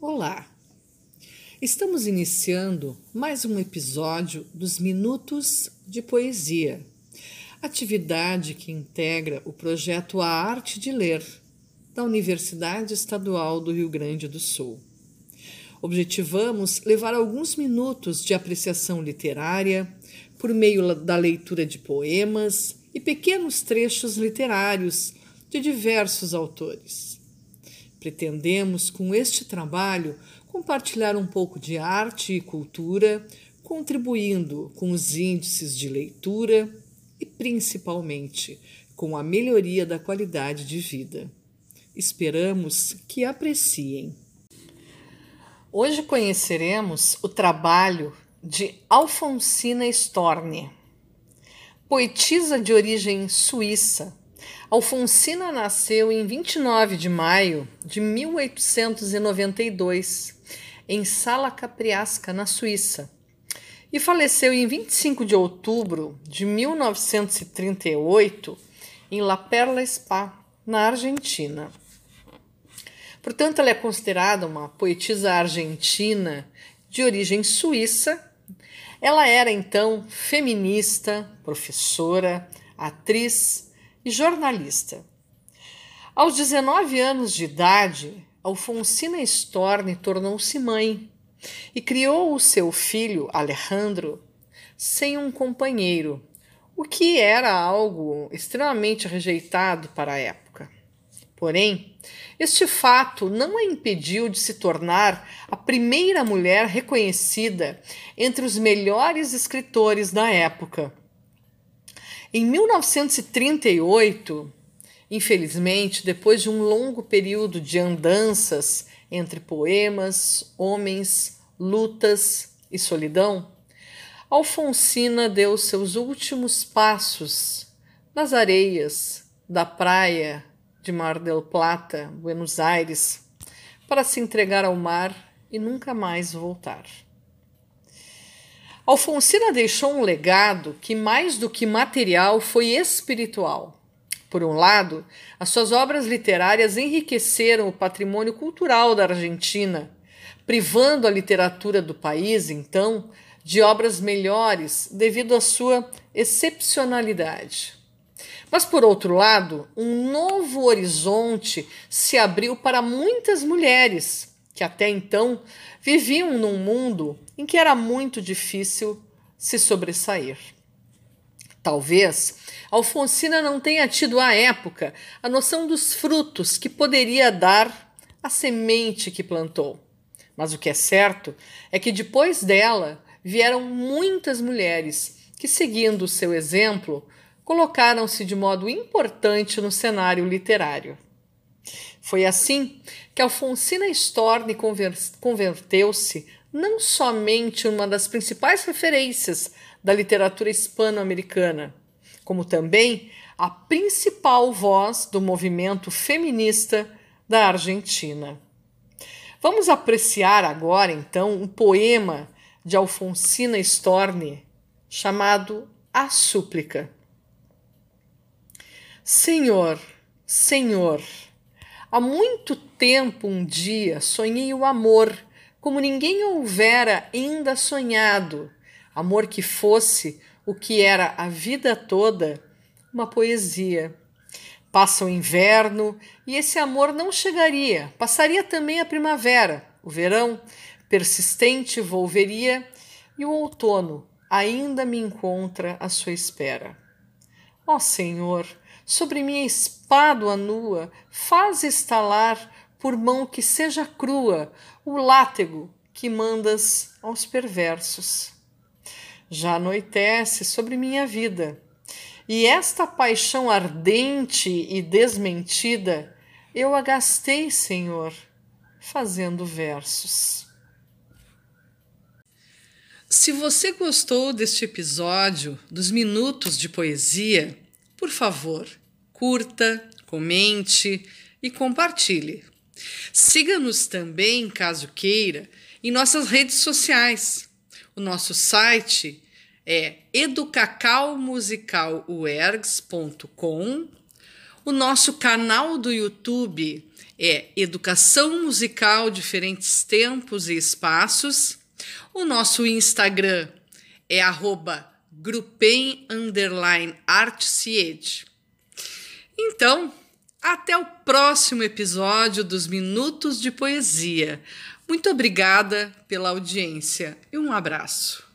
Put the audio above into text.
Olá! Estamos iniciando mais um episódio dos Minutos de Poesia, atividade que integra o projeto A Arte de Ler, da Universidade Estadual do Rio Grande do Sul. Objetivamos levar alguns minutos de apreciação literária por meio da leitura de poemas e pequenos trechos literários de diversos autores. Pretendemos, com este trabalho, compartilhar um pouco de arte e cultura, contribuindo com os índices de leitura e, principalmente, com a melhoria da qualidade de vida. Esperamos que apreciem. Hoje conheceremos o trabalho de Alfonsina Storni, poetisa de origem suíça Alfonsina nasceu em 29 de maio de 1892 em Sala Capriasca, na Suíça, e faleceu em 25 de outubro de 1938 em La Perla Spa, na Argentina. Portanto, ela é considerada uma poetisa argentina de origem suíça. Ela era então feminista, professora, atriz e jornalista. Aos 19 anos de idade, Alfonsina Storni tornou-se mãe e criou o seu filho Alejandro sem um companheiro, o que era algo extremamente rejeitado para a época. Porém, este fato não a impediu de se tornar a primeira mulher reconhecida entre os melhores escritores da época em 1938, infelizmente, depois de um longo período de andanças entre poemas, homens, lutas e solidão, Alfonsina deu seus últimos passos nas areias da praia de Mar del Plata, Buenos Aires, para se entregar ao mar e nunca mais voltar. Alfonsina deixou um legado que, mais do que material, foi espiritual. Por um lado, as suas obras literárias enriqueceram o patrimônio cultural da Argentina, privando a literatura do país, então, de obras melhores devido à sua excepcionalidade. Mas, por outro lado, um novo horizonte se abriu para muitas mulheres que até então viviam num mundo em que era muito difícil se sobressair. Talvez Alfonsina não tenha tido à época a noção dos frutos que poderia dar a semente que plantou. Mas o que é certo é que depois dela vieram muitas mulheres que, seguindo o seu exemplo, colocaram-se de modo importante no cenário literário. Foi assim que Alfonsina Storni converteu-se não somente uma das principais referências da literatura hispano-americana, como também a principal voz do movimento feminista da Argentina. Vamos apreciar agora, então, um poema de Alfonsina Storni chamado A Súplica. Senhor, Senhor, Há muito tempo, um dia, sonhei o amor, como ninguém houvera ainda sonhado. Amor que fosse o que era a vida toda, uma poesia. Passa o inverno e esse amor não chegaria. Passaria também a primavera, o verão persistente volveria e o outono ainda me encontra à sua espera. Ó oh, Senhor, sobre minha espádua nua, faz estalar, por mão que seja crua, o látego que mandas aos perversos. Já anoitece sobre minha vida, e esta paixão ardente e desmentida eu a gastei, Senhor, fazendo versos. Se você gostou deste episódio dos Minutos de Poesia, por favor, curta, comente e compartilhe. Siga-nos também, caso queira, em nossas redes sociais. O nosso site é educacalmusicalwergs.com. O nosso canal do YouTube é Educação Musical Diferentes Tempos e Espaços. O nosso Instagram é arroba grupem underline Então, até o próximo episódio dos Minutos de Poesia. Muito obrigada pela audiência e um abraço.